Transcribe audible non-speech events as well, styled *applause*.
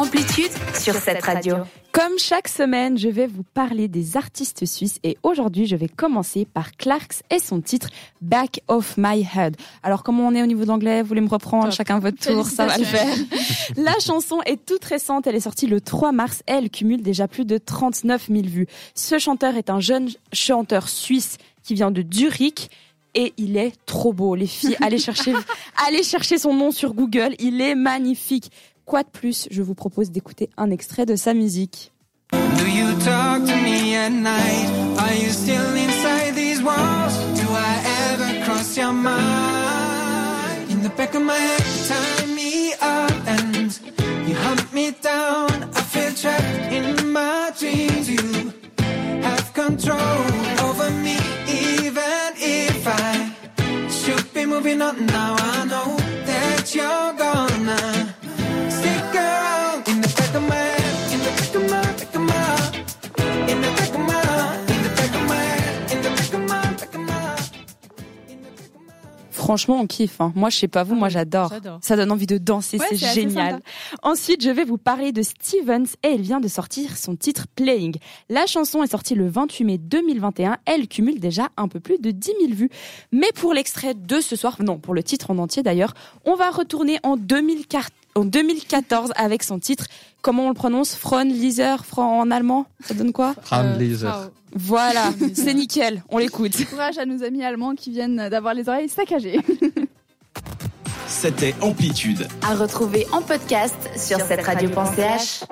Amplitude sur cette radio. Comme chaque semaine, je vais vous parler des artistes suisses et aujourd'hui, je vais commencer par Clarks et son titre Back of My Head. Alors, comment on est au niveau d'anglais Vous voulez me reprendre? Chacun votre tour Ça va le faire. *laughs* La chanson est toute récente. Elle est sortie le 3 mars et elle cumule déjà plus de 39 000 vues. Ce chanteur est un jeune chanteur suisse qui vient de Zurich et il est trop beau. Les filles, *laughs* allez chercher, allez chercher son nom sur Google. Il est magnifique. Quoi de plus Je vous propose d'écouter un extrait de sa musique. Do you talk to me at night? Are you still inside these walls? Do I ever cross your mind? In the back of my head, tie me up and you hunt me down. I feel trapped in my dreams. You have control over me, even if I should be moving on now. I know that you're gonna Franchement, on kiffe. hein. Moi, je sais pas vous, moi j'adore. Ça donne envie de danser, Ouais, c'est génial. Ensuite, je vais vous parler de Stevens et elle vient de sortir son titre Playing. La chanson est sortie le 28 mai 2021. Elle cumule déjà un peu plus de 10 000 vues. Mais pour l'extrait de ce soir, non, pour le titre en entier d'ailleurs, on va retourner en 2004 en 2014 avec son titre, comment on le prononce? Fron Leaser, Fran en allemand? Ça donne quoi? Frau. Voilà, c'est nickel, on l'écoute. Courage à nos amis allemands qui viennent d'avoir les oreilles saccagées. C'était Amplitude. À retrouver en podcast sur cette radio.ch.